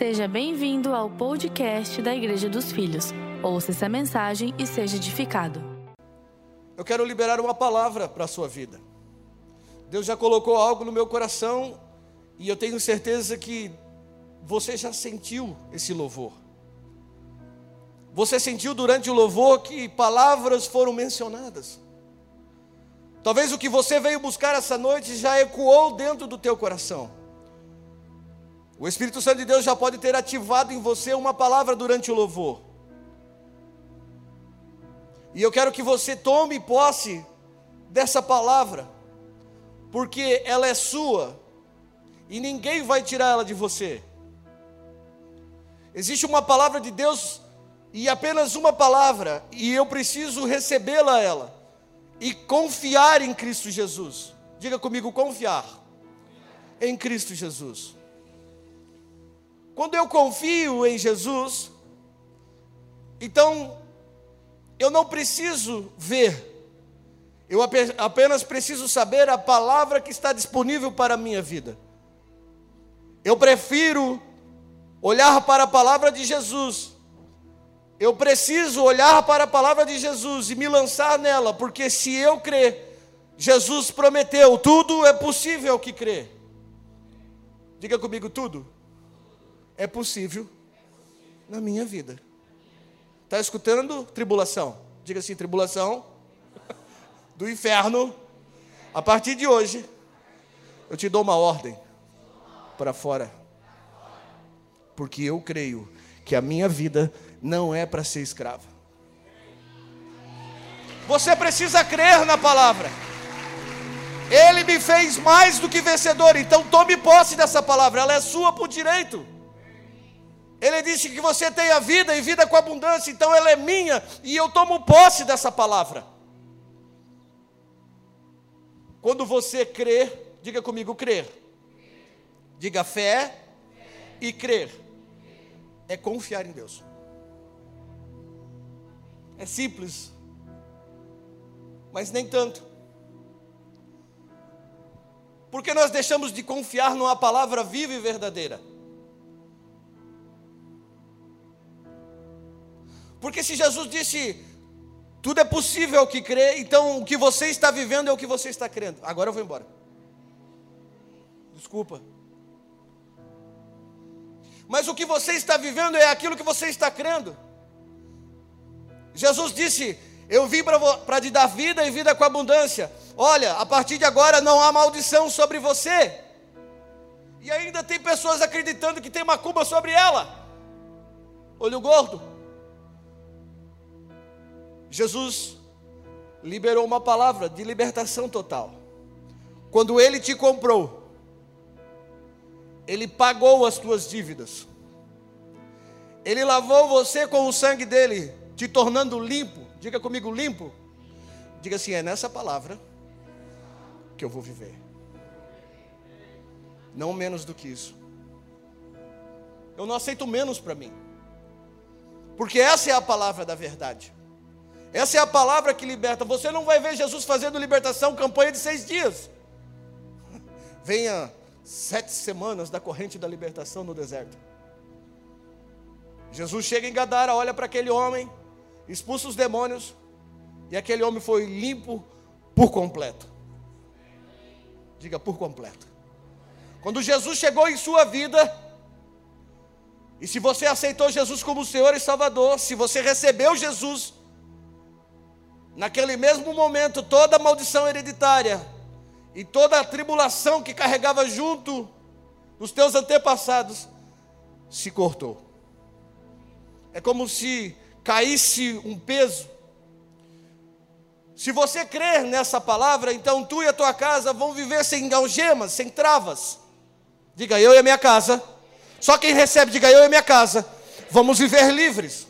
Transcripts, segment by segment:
Seja bem-vindo ao podcast da Igreja dos Filhos. Ouça essa mensagem e seja edificado. Eu quero liberar uma palavra para a sua vida. Deus já colocou algo no meu coração e eu tenho certeza que você já sentiu esse louvor. Você sentiu durante o louvor que palavras foram mencionadas. Talvez o que você veio buscar essa noite já ecoou dentro do teu coração. O Espírito Santo de Deus já pode ter ativado em você uma palavra durante o louvor. E eu quero que você tome posse dessa palavra, porque ela é sua e ninguém vai tirar ela de você. Existe uma palavra de Deus e apenas uma palavra, e eu preciso recebê-la ela e confiar em Cristo Jesus. Diga comigo, confiar em Cristo Jesus. Quando eu confio em Jesus, então eu não preciso ver, eu apenas preciso saber a palavra que está disponível para a minha vida. Eu prefiro olhar para a palavra de Jesus. Eu preciso olhar para a palavra de Jesus e me lançar nela, porque se eu crer, Jesus prometeu, tudo é possível que crê. Diga comigo tudo é possível na minha vida. Está escutando? Tribulação. Diga assim: tribulação do inferno. A partir de hoje, eu te dou uma ordem para fora. Porque eu creio que a minha vida não é para ser escrava. Você precisa crer na palavra. Ele me fez mais do que vencedor, então tome posse dessa palavra, ela é sua por direito. Ele disse que você tem a vida e vida com abundância, então ela é minha e eu tomo posse dessa palavra. Quando você crê, diga comigo crer. Diga fé e crer. É confiar em Deus. É simples, mas nem tanto. Porque nós deixamos de confiar numa palavra viva e verdadeira. Porque se Jesus disse, tudo é possível que crê, então o que você está vivendo é o que você está crendo. Agora eu vou embora. Desculpa. Mas o que você está vivendo é aquilo que você está crendo. Jesus disse: Eu vim para te dar vida e vida com abundância. Olha, a partir de agora não há maldição sobre você. E ainda tem pessoas acreditando que tem macumba sobre ela. Olho gordo. Jesus liberou uma palavra de libertação total. Quando ele te comprou, ele pagou as tuas dívidas. Ele lavou você com o sangue dele, te tornando limpo. Diga comigo, limpo. Diga assim: é nessa palavra que eu vou viver. Não menos do que isso. Eu não aceito menos para mim. Porque essa é a palavra da verdade. Essa é a palavra que liberta. Você não vai ver Jesus fazendo libertação, campanha de seis dias. Venha sete semanas da corrente da libertação no deserto. Jesus chega em Gadara, olha para aquele homem, expulsa os demônios, e aquele homem foi limpo por completo. Diga por completo. Quando Jesus chegou em sua vida, e se você aceitou Jesus como Senhor e Salvador, se você recebeu Jesus, naquele mesmo momento, toda a maldição hereditária e toda a tribulação que carregava junto os teus antepassados se cortou. É como se caísse um peso. Se você crer nessa palavra, então tu e a tua casa vão viver sem algemas, sem travas. Diga eu e a minha casa. Só quem recebe, diga eu e a minha casa. Vamos viver livres.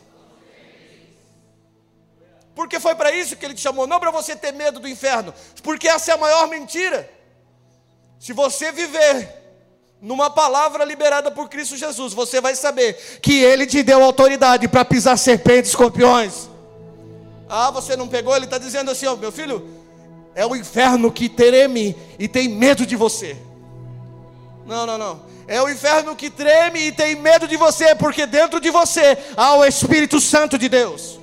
Porque foi para isso que ele te chamou, não para você ter medo do inferno, porque essa é a maior mentira. Se você viver numa palavra liberada por Cristo Jesus, você vai saber que ele te deu autoridade para pisar serpentes, escorpiões. Ah, você não pegou? Ele está dizendo assim: ó, meu filho, é o inferno que treme e tem medo de você. Não, não, não. É o inferno que treme e tem medo de você, porque dentro de você há o Espírito Santo de Deus.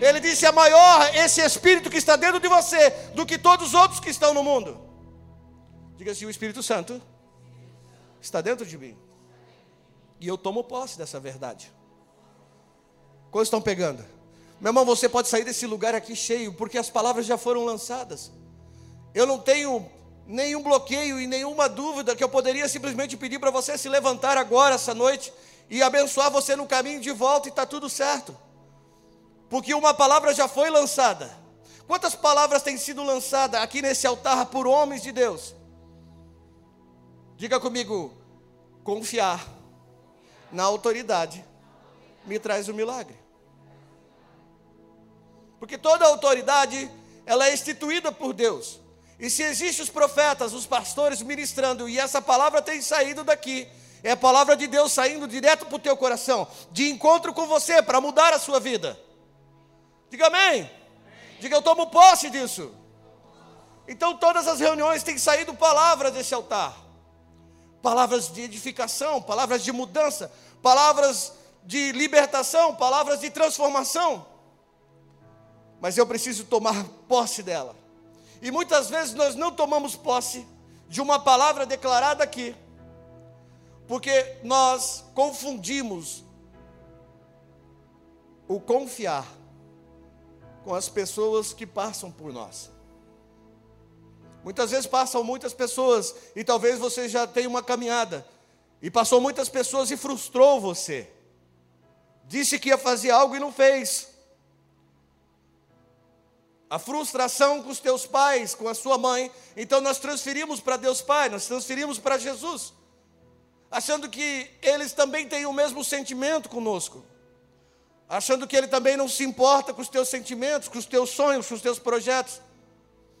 Ele disse: é maior esse Espírito que está dentro de você do que todos os outros que estão no mundo. Diga assim: o Espírito Santo está dentro de mim. E eu tomo posse dessa verdade. Quantos estão pegando? Meu irmão, você pode sair desse lugar aqui cheio, porque as palavras já foram lançadas. Eu não tenho nenhum bloqueio e nenhuma dúvida que eu poderia simplesmente pedir para você se levantar agora, essa noite, e abençoar você no caminho de volta e está tudo certo. Porque uma palavra já foi lançada. Quantas palavras têm sido lançadas aqui nesse altar por homens de Deus? Diga comigo, confiar na autoridade me traz o um milagre. Porque toda autoridade, ela é instituída por Deus. E se existem os profetas, os pastores ministrando, e essa palavra tem saído daqui, é a palavra de Deus saindo direto para o teu coração, de encontro com você, para mudar a sua vida. Diga amém. Diga eu tomo posse disso. Então todas as reuniões têm saído palavras desse altar. Palavras de edificação, palavras de mudança, palavras de libertação, palavras de transformação. Mas eu preciso tomar posse dela. E muitas vezes nós não tomamos posse de uma palavra declarada aqui, porque nós confundimos o confiar com as pessoas que passam por nós. Muitas vezes passam muitas pessoas, e talvez você já tenha uma caminhada, e passou muitas pessoas e frustrou você. Disse que ia fazer algo e não fez a frustração com os teus pais, com a sua mãe. Então nós transferimos para Deus Pai, nós transferimos para Jesus, achando que eles também têm o mesmo sentimento conosco, achando que Ele também não se importa com os teus sentimentos, com os teus sonhos, com os teus projetos,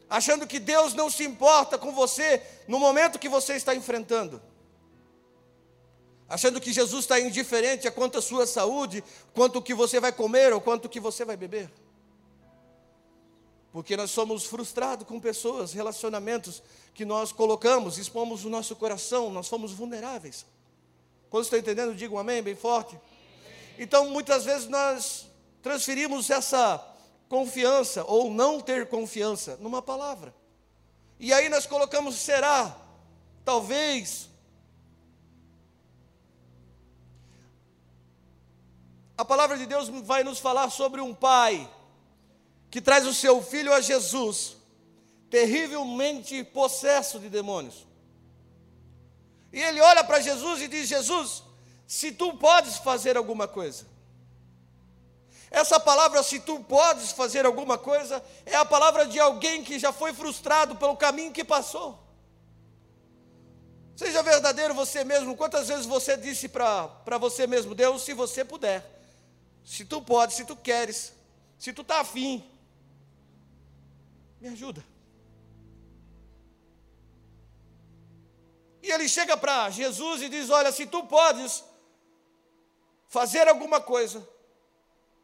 achando que Deus não se importa com você no momento que você está enfrentando. Achando que Jesus está indiferente a quanto a sua saúde, quanto o que você vai comer ou quanto o que você vai beber. Porque nós somos frustrados com pessoas, relacionamentos que nós colocamos, expomos o nosso coração, nós somos vulneráveis. Quando estão entendendo, digam amém, bem forte. Então, muitas vezes nós transferimos essa confiança ou não ter confiança numa palavra. E aí nós colocamos será, talvez. A palavra de Deus vai nos falar sobre um pai que traz o seu filho a Jesus, terrivelmente possesso de demônios. E ele olha para Jesus e diz: Jesus, se tu podes fazer alguma coisa. Essa palavra, se tu podes fazer alguma coisa, é a palavra de alguém que já foi frustrado pelo caminho que passou. Seja verdadeiro você mesmo. Quantas vezes você disse para você mesmo, Deus, se você puder, se tu podes, se tu queres, se tu está afim, me ajuda. E ele chega para Jesus e diz: Olha, se tu podes fazer alguma coisa,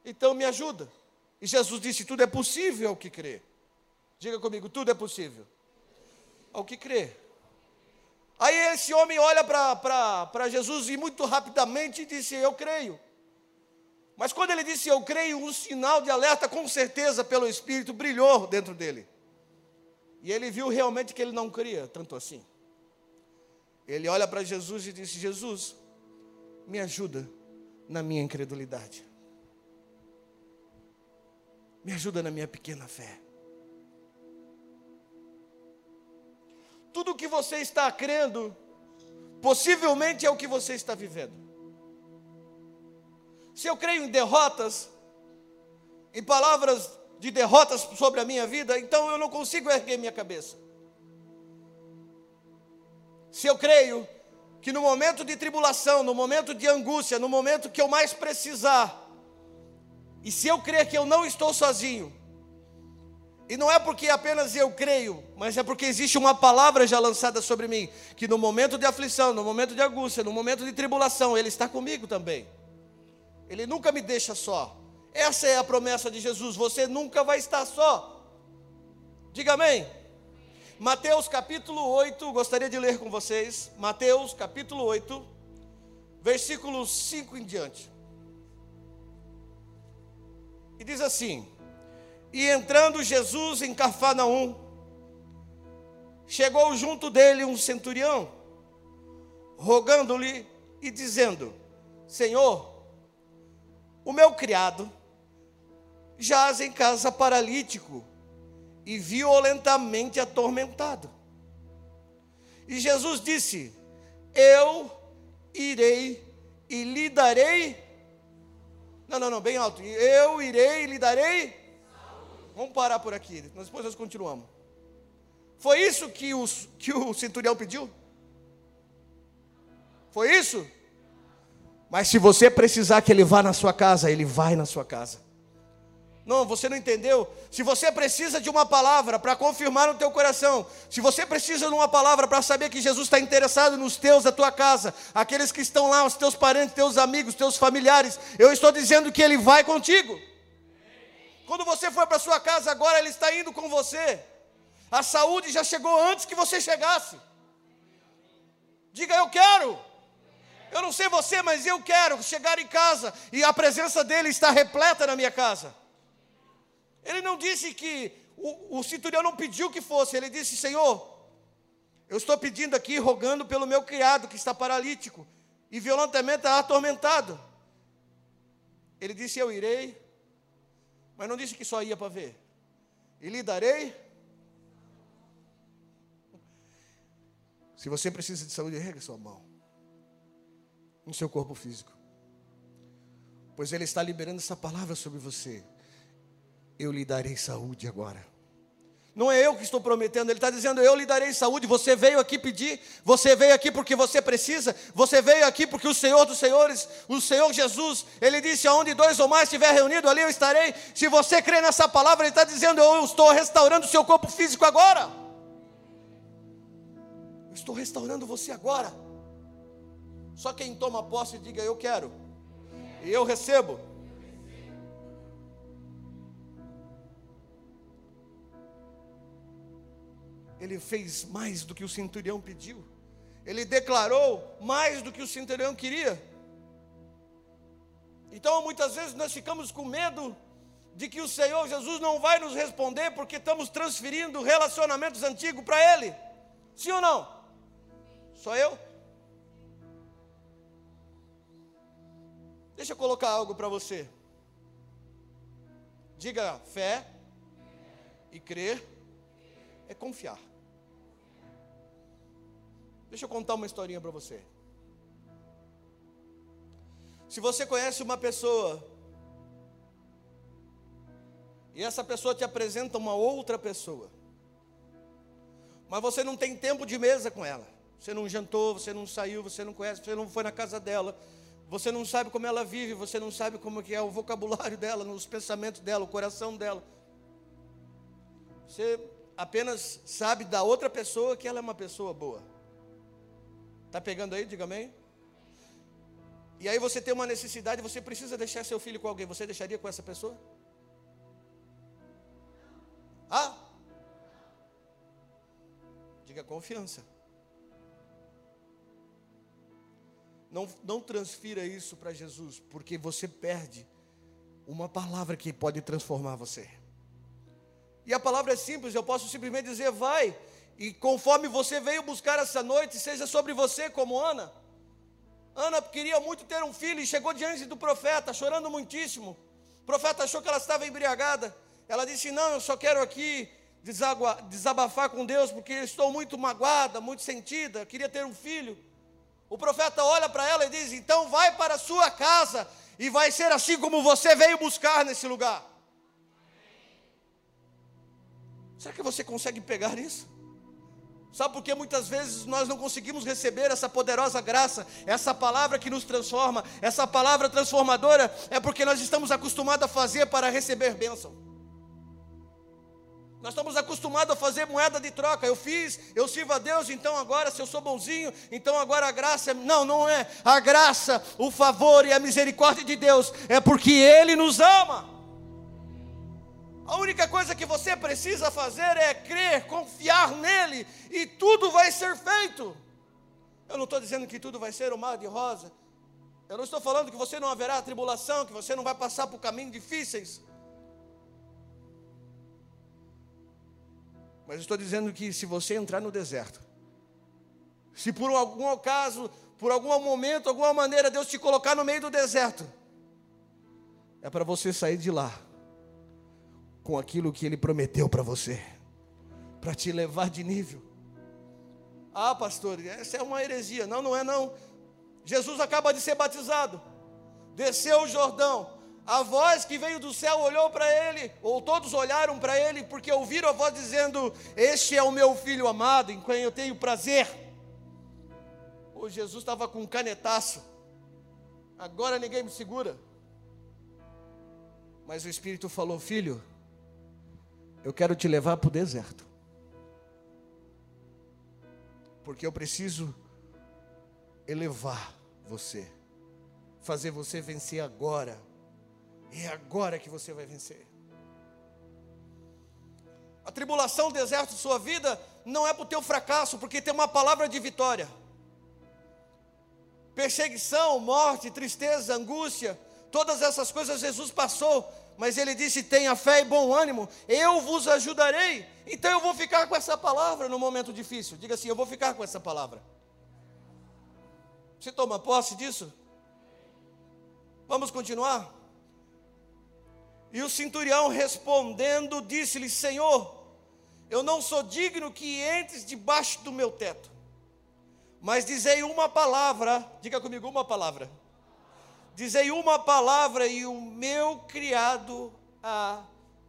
então me ajuda. E Jesus disse: Tudo é possível ao que crê. Diga comigo: tudo é possível ao que crê. Aí esse homem olha para Jesus e muito rapidamente disse: Eu creio. Mas quando ele disse eu creio, um sinal de alerta, com certeza, pelo Espírito, brilhou dentro dele. E ele viu realmente que ele não cria tanto assim. Ele olha para Jesus e disse: Jesus, me ajuda na minha incredulidade. Me ajuda na minha pequena fé. Tudo o que você está crendo, possivelmente é o que você está vivendo. Se eu creio em derrotas, em palavras de derrotas sobre a minha vida, então eu não consigo erguer minha cabeça. Se eu creio que no momento de tribulação, no momento de angústia, no momento que eu mais precisar, e se eu crer que eu não estou sozinho, e não é porque apenas eu creio, mas é porque existe uma palavra já lançada sobre mim, que no momento de aflição, no momento de angústia, no momento de tribulação, Ele está comigo também. Ele nunca me deixa só. Essa é a promessa de Jesus. Você nunca vai estar só. Diga amém. Mateus capítulo 8, gostaria de ler com vocês. Mateus capítulo 8, versículos 5 em diante. E diz assim: E entrando Jesus em Cafarnaum, chegou junto dele um centurião, rogando-lhe e dizendo: Senhor, o meu criado jaz em casa paralítico e violentamente atormentado. E Jesus disse: Eu irei e lhe darei. Não, não, não, bem alto. Eu irei e lhe darei. Vamos parar por aqui, depois nós continuamos. Foi isso que, os, que o centurião pediu? Foi isso? Mas se você precisar que ele vá na sua casa, ele vai na sua casa. Não, você não entendeu. Se você precisa de uma palavra para confirmar no teu coração, se você precisa de uma palavra para saber que Jesus está interessado nos teus da tua casa, aqueles que estão lá, os teus parentes, teus amigos, teus familiares, eu estou dizendo que Ele vai contigo. Quando você for para sua casa agora, Ele está indo com você. A saúde já chegou antes que você chegasse. Diga, eu quero. Eu não sei você, mas eu quero chegar em casa e a presença dele está repleta na minha casa. Ele não disse que o, o centurião não pediu que fosse, ele disse: Senhor, eu estou pedindo aqui, rogando pelo meu criado que está paralítico e violentamente atormentado. Ele disse: Eu irei, mas não disse que só ia para ver. E lhe darei. Se você precisa de saúde, ergue sua mão no seu corpo físico. Pois Ele está liberando essa palavra sobre você eu lhe darei saúde agora. Não é eu que estou prometendo, ele está dizendo: Eu lhe darei saúde. Você veio aqui pedir, você veio aqui porque você precisa, você veio aqui porque o Senhor dos Senhores, o Senhor Jesus, ele disse: Aonde dois ou mais estiver reunido, ali eu estarei. Se você crê nessa palavra, ele está dizendo: Eu estou restaurando o seu corpo físico agora. Eu estou restaurando você agora. Só quem toma posse, diga: Eu quero, e eu recebo. Ele fez mais do que o centurião pediu. Ele declarou mais do que o centurião queria. Então, muitas vezes nós ficamos com medo de que o Senhor Jesus não vai nos responder porque estamos transferindo relacionamentos antigos para Ele. Sim ou não? Só eu? Deixa eu colocar algo para você. Diga fé e crer é confiar. Deixa eu contar uma historinha para você. Se você conhece uma pessoa e essa pessoa te apresenta uma outra pessoa, mas você não tem tempo de mesa com ela, você não jantou, você não saiu, você não conhece, você não foi na casa dela, você não sabe como ela vive, você não sabe como que é o vocabulário dela, os pensamentos dela, o coração dela. Você apenas sabe da outra pessoa que ela é uma pessoa boa. Está pegando aí? Diga amém. E aí você tem uma necessidade, você precisa deixar seu filho com alguém. Você deixaria com essa pessoa? Ah? Diga confiança. Não, não transfira isso para Jesus, porque você perde uma palavra que pode transformar você. E a palavra é simples, eu posso simplesmente dizer: vai, e conforme você veio buscar essa noite, seja sobre você como Ana. Ana queria muito ter um filho e chegou diante do profeta, chorando muitíssimo. O profeta achou que ela estava embriagada. Ela disse: Não, eu só quero aqui desabafar com Deus, porque estou muito magoada, muito sentida, queria ter um filho. O profeta olha para ela e diz: Então vai para a sua casa, e vai ser assim como você veio buscar nesse lugar. Será que você consegue pegar isso? Sabe por que muitas vezes nós não conseguimos receber essa poderosa graça, essa palavra que nos transforma, essa palavra transformadora, é porque nós estamos acostumados a fazer para receber bênção. Nós estamos acostumados a fazer moeda de troca. Eu fiz, eu sirvo a Deus, então agora, se eu sou bonzinho, então agora a graça. É... Não, não é. A graça, o favor e a misericórdia de Deus é porque Ele nos ama. A única coisa que você precisa fazer é crer, confiar nele, e tudo vai ser feito. Eu não estou dizendo que tudo vai ser o mar de rosa. Eu não estou falando que você não haverá tribulação, que você não vai passar por caminhos difíceis. Mas estou dizendo que se você entrar no deserto, se por algum acaso, por algum momento, alguma maneira Deus te colocar no meio do deserto, é para você sair de lá com aquilo que Ele prometeu para você, para te levar de nível. Ah, pastor, essa é uma heresia. Não, não é não. Jesus acaba de ser batizado, desceu o Jordão. A voz que veio do céu olhou para ele, ou todos olharam para ele, porque ouviram a voz dizendo: Este é o meu filho amado, em quem eu tenho prazer. O Jesus estava com um canetaço, agora ninguém me segura. Mas o Espírito falou: Filho, eu quero te levar para o deserto. Porque eu preciso elevar você, fazer você vencer agora. É agora que você vai vencer. A tribulação, o deserto de sua vida não é para o teu fracasso, porque tem uma palavra de vitória. Perseguição, morte, tristeza, angústia, todas essas coisas Jesus passou, mas ele disse: tenha fé e bom ânimo, eu vos ajudarei. Então eu vou ficar com essa palavra no momento difícil. Diga assim: eu vou ficar com essa palavra. Você toma posse disso? Vamos continuar? E o centurião respondendo, disse-lhe: Senhor, eu não sou digno que entres debaixo do meu teto, mas dizei uma palavra, diga comigo uma palavra Dizei uma palavra e o meu criado há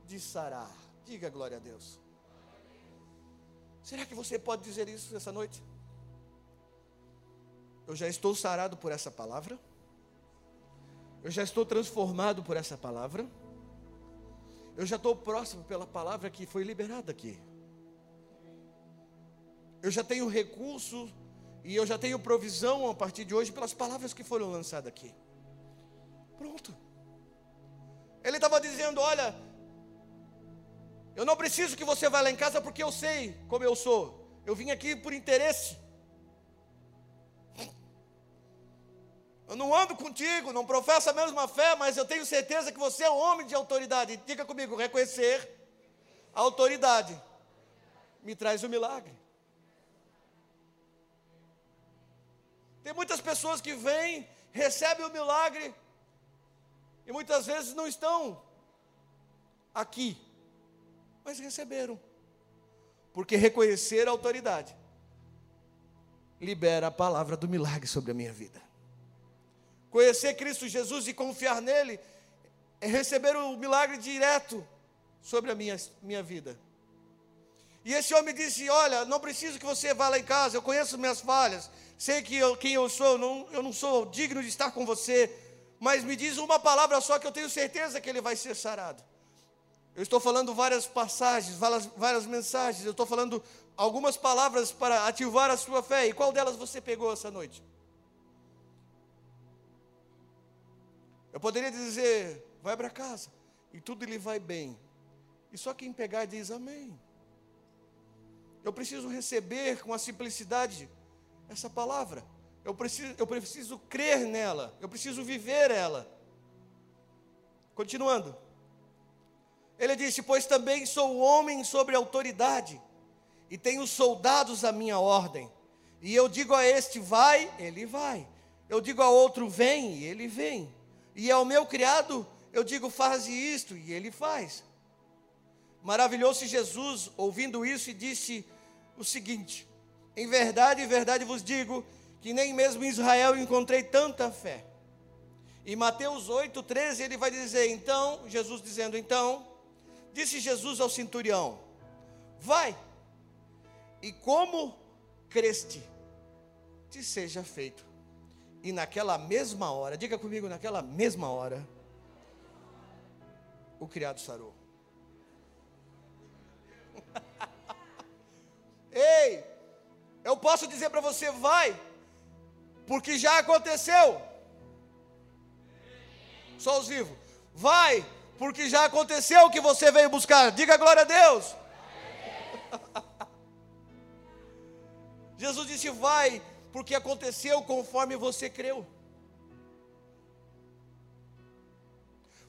de sarar. Diga glória a Deus. Será que você pode dizer isso essa noite? Eu já estou sarado por essa palavra. Eu já estou transformado por essa palavra. Eu já estou próximo pela palavra que foi liberada aqui. Eu já tenho recurso e eu já tenho provisão a partir de hoje pelas palavras que foram lançadas aqui. Pronto. Ele estava dizendo: Olha, eu não preciso que você vá lá em casa porque eu sei como eu sou. Eu vim aqui por interesse. Eu não ando contigo, não professo a mesma fé, mas eu tenho certeza que você é um homem de autoridade. Diga comigo, reconhecer a autoridade me traz o milagre. Tem muitas pessoas que vêm, recebem o milagre, e muitas vezes não estão aqui, mas receberam. Porque reconhecer a autoridade libera a palavra do milagre sobre a minha vida. Conhecer Cristo Jesus e confiar nele é receber o milagre direto sobre a minha, minha vida. E esse homem disse: Olha, não preciso que você vá lá em casa, eu conheço minhas falhas, sei que eu, quem eu sou, não, eu não sou digno de estar com você, mas me diz uma palavra só que eu tenho certeza que ele vai ser sarado. Eu estou falando várias passagens, várias, várias mensagens, eu estou falando algumas palavras para ativar a sua fé. E qual delas você pegou essa noite? Eu poderia dizer, vai para casa, e tudo lhe vai bem. E só quem pegar diz amém. Eu preciso receber com a simplicidade essa palavra. Eu preciso, eu preciso crer nela, eu preciso viver ela. Continuando. Ele disse: Pois também sou homem sobre autoridade, e tenho soldados à minha ordem. E eu digo a este: vai, ele vai. Eu digo a outro: vem, e ele vem. E ao meu criado, eu digo: faze isto, e ele faz. Maravilhou-se Jesus ouvindo isso e disse o seguinte: Em verdade, em verdade vos digo que nem mesmo em Israel encontrei tanta fé. Em Mateus 8, 13, ele vai dizer: Então, Jesus dizendo, Então, disse Jesus ao centurião: Vai, e como creste, te seja feito. E naquela mesma hora, diga comigo, naquela mesma hora, o criado sarou. Ei, eu posso dizer para você, vai, porque já aconteceu. Só os vivos. Vai, porque já aconteceu o que você veio buscar. Diga glória a Deus. Jesus disse: Vai, porque aconteceu conforme você creu.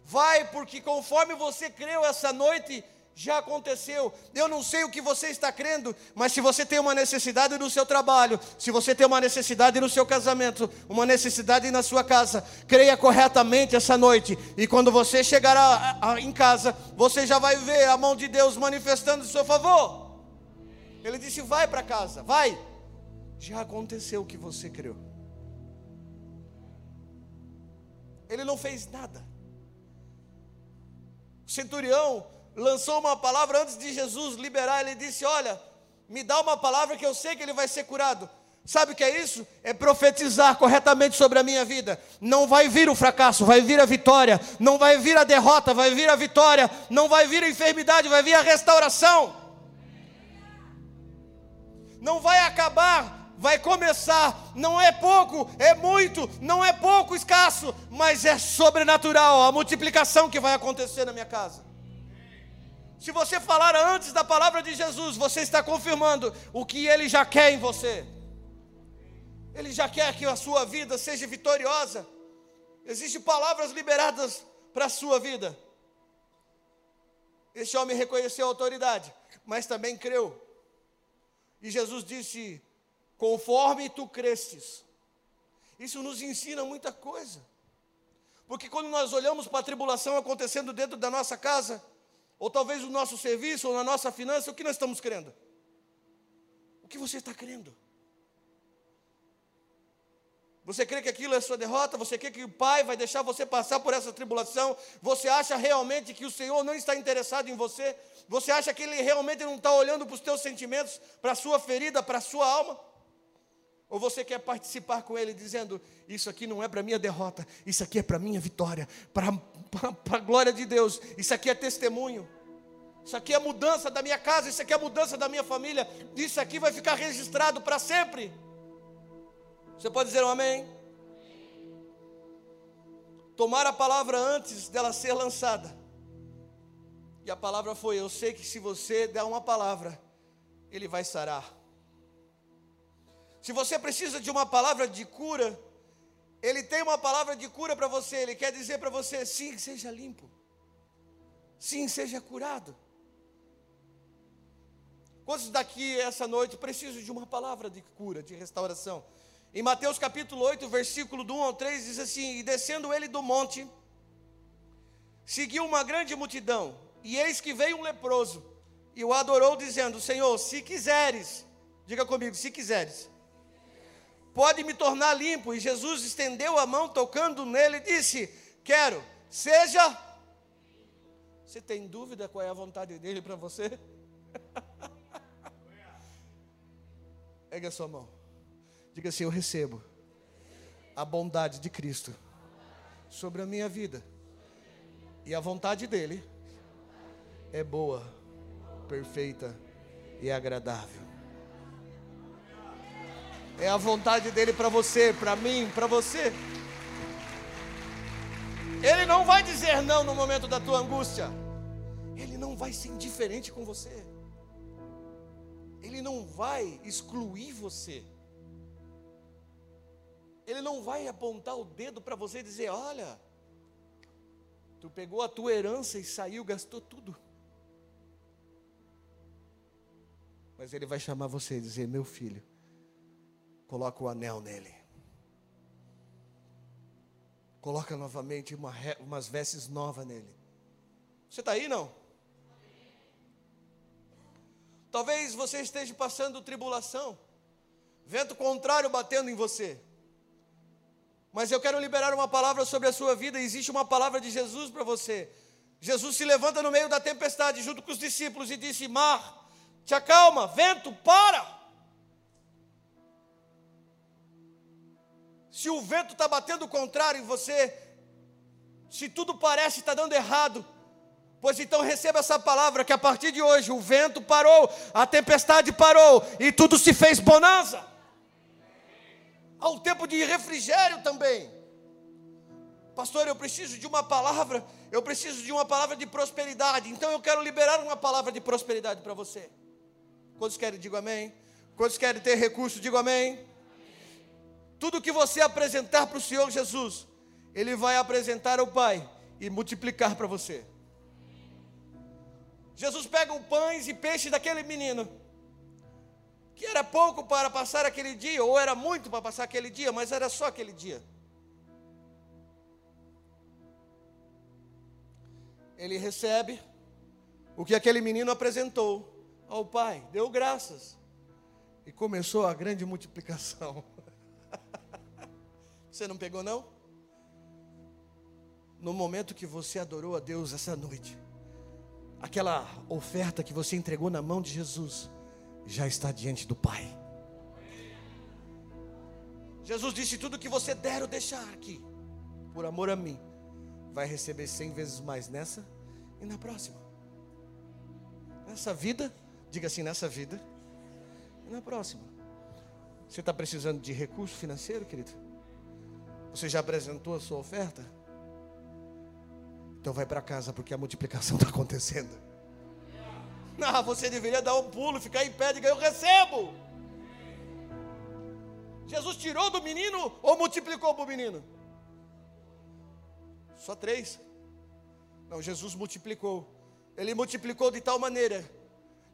Vai, porque conforme você creu essa noite, já aconteceu. Eu não sei o que você está crendo, mas se você tem uma necessidade no seu trabalho, se você tem uma necessidade no seu casamento, uma necessidade na sua casa, creia corretamente essa noite. E quando você chegar a, a, em casa, você já vai ver a mão de Deus manifestando em seu favor. Ele disse: Vai para casa, vai. Já aconteceu o que você creu. Ele não fez nada. O centurião lançou uma palavra antes de Jesus liberar. Ele disse: Olha, me dá uma palavra que eu sei que ele vai ser curado. Sabe o que é isso? É profetizar corretamente sobre a minha vida. Não vai vir o fracasso, vai vir a vitória. Não vai vir a derrota, vai vir a vitória. Não vai vir a enfermidade, vai vir a restauração. Não vai acabar, vai começar. Não é pouco, é muito. Não é pouco, escasso, mas é sobrenatural a multiplicação que vai acontecer na minha casa. Se você falar antes da palavra de Jesus, você está confirmando o que ele já quer em você. Ele já quer que a sua vida seja vitoriosa. Existem palavras liberadas para a sua vida. Este homem reconheceu a autoridade, mas também creu. E Jesus disse: Conforme tu crestes. Isso nos ensina muita coisa. Porque quando nós olhamos para a tribulação acontecendo dentro da nossa casa, ou talvez o nosso serviço, ou na nossa finança, o que nós estamos crendo? O que você está crendo? Você crê que aquilo é sua derrota? Você crê que o Pai vai deixar você passar por essa tribulação? Você acha realmente que o Senhor não está interessado em você? Você acha que Ele realmente não está olhando para os teus sentimentos, para a sua ferida, para a sua alma? Ou você quer participar com Ele dizendo: Isso aqui não é para minha derrota, isso aqui é para minha vitória, para a glória de Deus, isso aqui é testemunho, isso aqui é mudança da minha casa, isso aqui é mudança da minha família, isso aqui vai ficar registrado para sempre. Você pode dizer um amém? Tomar a palavra antes dela ser lançada. E a palavra foi: Eu sei que se você der uma palavra, ele vai sarar. Se você precisa de uma palavra de cura, ele tem uma palavra de cura para você. Ele quer dizer para você: sim, seja limpo. Sim, seja curado. Quantos daqui essa noite precisam de uma palavra de cura, de restauração? Em Mateus capítulo 8, versículo do 1 ao 3, diz assim: E descendo ele do monte, seguiu uma grande multidão, e eis que veio um leproso, e o adorou, dizendo: Senhor, se quiseres, diga comigo, se quiseres, pode me tornar limpo. E Jesus estendeu a mão, tocando nele, e disse: Quero, seja. Você tem dúvida qual é a vontade dele para você? Pega a sua mão. Diga assim: Eu recebo a bondade de Cristo sobre a minha vida. E a vontade dele é boa, perfeita e agradável. É a vontade dele para você, para mim, para você. Ele não vai dizer não no momento da tua angústia. Ele não vai ser indiferente com você. Ele não vai excluir você. Ele não vai apontar o dedo para você e dizer: Olha, tu pegou a tua herança e saiu, gastou tudo. Mas ele vai chamar você e dizer: Meu filho, Coloca o anel nele. Coloca novamente uma, umas vestes novas nele. Você está aí não? Talvez você esteja passando tribulação, vento contrário batendo em você. Mas eu quero liberar uma palavra sobre a sua vida. Existe uma palavra de Jesus para você. Jesus se levanta no meio da tempestade junto com os discípulos e disse: Mar, te acalma, vento, para. Se o vento está batendo contrário em você, se tudo parece estar tá dando errado, pois então receba essa palavra que a partir de hoje o vento parou, a tempestade parou e tudo se fez bonança. Há um tempo de refrigério também. Pastor, eu preciso de uma palavra, eu preciso de uma palavra de prosperidade. Então eu quero liberar uma palavra de prosperidade para você. Quantos querem, digo amém. Quantos querem ter recurso, digo amém. Tudo que você apresentar para o Senhor Jesus, Ele vai apresentar ao Pai e multiplicar para você. Jesus pega o pães e peixes daquele menino, que era pouco para passar aquele dia, ou era muito para passar aquele dia, mas era só aquele dia. Ele recebe o que aquele menino apresentou ao pai, deu graças e começou a grande multiplicação. Você não pegou, não? No momento que você adorou a Deus essa noite, aquela oferta que você entregou na mão de Jesus, já está diante do Pai. Jesus disse: Tudo que você der ou deixar aqui, por amor a mim, vai receber cem vezes mais nessa e na próxima. Nessa vida, diga assim: nessa vida e na próxima. Você está precisando de recurso financeiro, querido? Você já apresentou a sua oferta? Então vai para casa, porque a multiplicação está acontecendo. Não, você deveria dar um pulo, ficar em pé e Eu recebo. Jesus tirou do menino ou multiplicou para o menino? Só três. Não, Jesus multiplicou. Ele multiplicou de tal maneira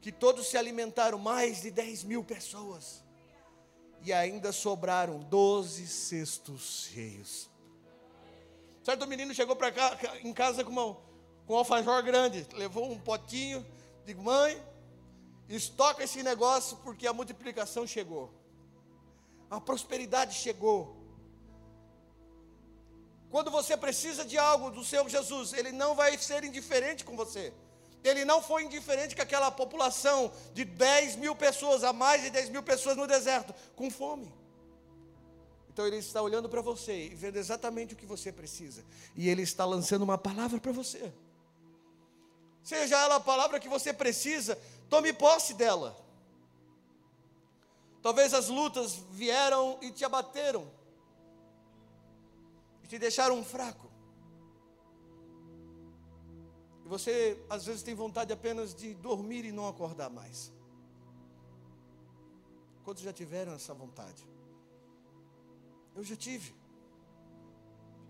que todos se alimentaram, mais de 10 mil pessoas e ainda sobraram doze cestos cheios. Certo menino chegou para cá em casa com, uma, com um alfajor grande, levou um potinho, digo, mãe, estoca esse negócio porque a multiplicação chegou. A prosperidade chegou. Quando você precisa de algo do Senhor Jesus, Ele não vai ser indiferente com você. Ele não foi indiferente com aquela população de 10 mil pessoas, a mais de 10 mil pessoas no deserto, com fome. Então ele está olhando para você e vendo exatamente o que você precisa. E ele está lançando uma palavra para você. Seja ela a palavra que você precisa, tome posse dela. Talvez as lutas vieram e te abateram, e te deixaram fraco. E você às vezes tem vontade apenas de dormir e não acordar mais. Quantos já tiveram essa vontade? Eu já tive.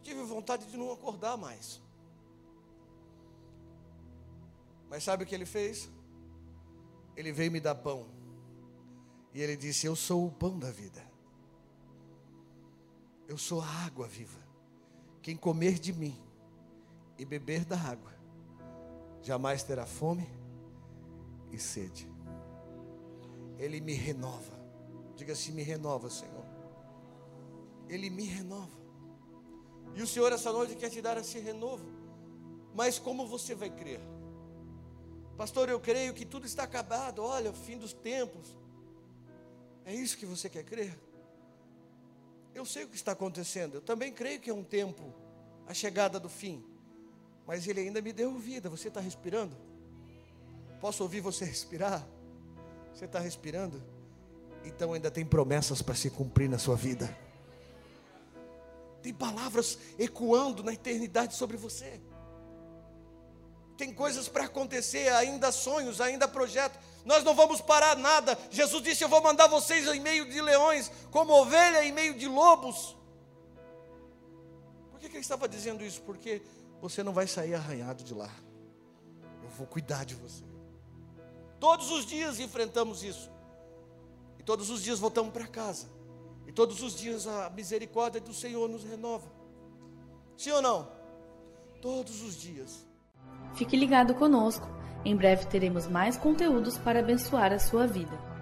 Tive vontade de não acordar mais. Mas sabe o que ele fez? Ele veio me dar pão. E ele disse: Eu sou o pão da vida. Eu sou a água viva. Quem comer de mim e beber da água jamais terá fome e sede. Ele me renova. Diga assim: me renova, Senhor. Ele me renova. E o Senhor essa noite quer te dar esse renovo. Mas como você vai crer? Pastor, eu creio que tudo está acabado. Olha, o fim dos tempos. É isso que você quer crer? Eu sei o que está acontecendo. Eu também creio que é um tempo, a chegada do fim. Mas Ele ainda me deu vida. Você está respirando? Posso ouvir você respirar? Você está respirando? Então ainda tem promessas para se cumprir na sua vida. Tem palavras ecoando na eternidade sobre você. Tem coisas para acontecer, ainda sonhos, ainda projetos. Nós não vamos parar nada. Jesus disse: Eu vou mandar vocês em meio de leões, como ovelha em meio de lobos. Por que, que ele estava dizendo isso? Porque você não vai sair arranhado de lá. Eu vou cuidar de você. Todos os dias enfrentamos isso. E todos os dias voltamos para casa. E todos os dias a misericórdia do Senhor nos renova. Sim ou não? Todos os dias. Fique ligado conosco. Em breve teremos mais conteúdos para abençoar a sua vida.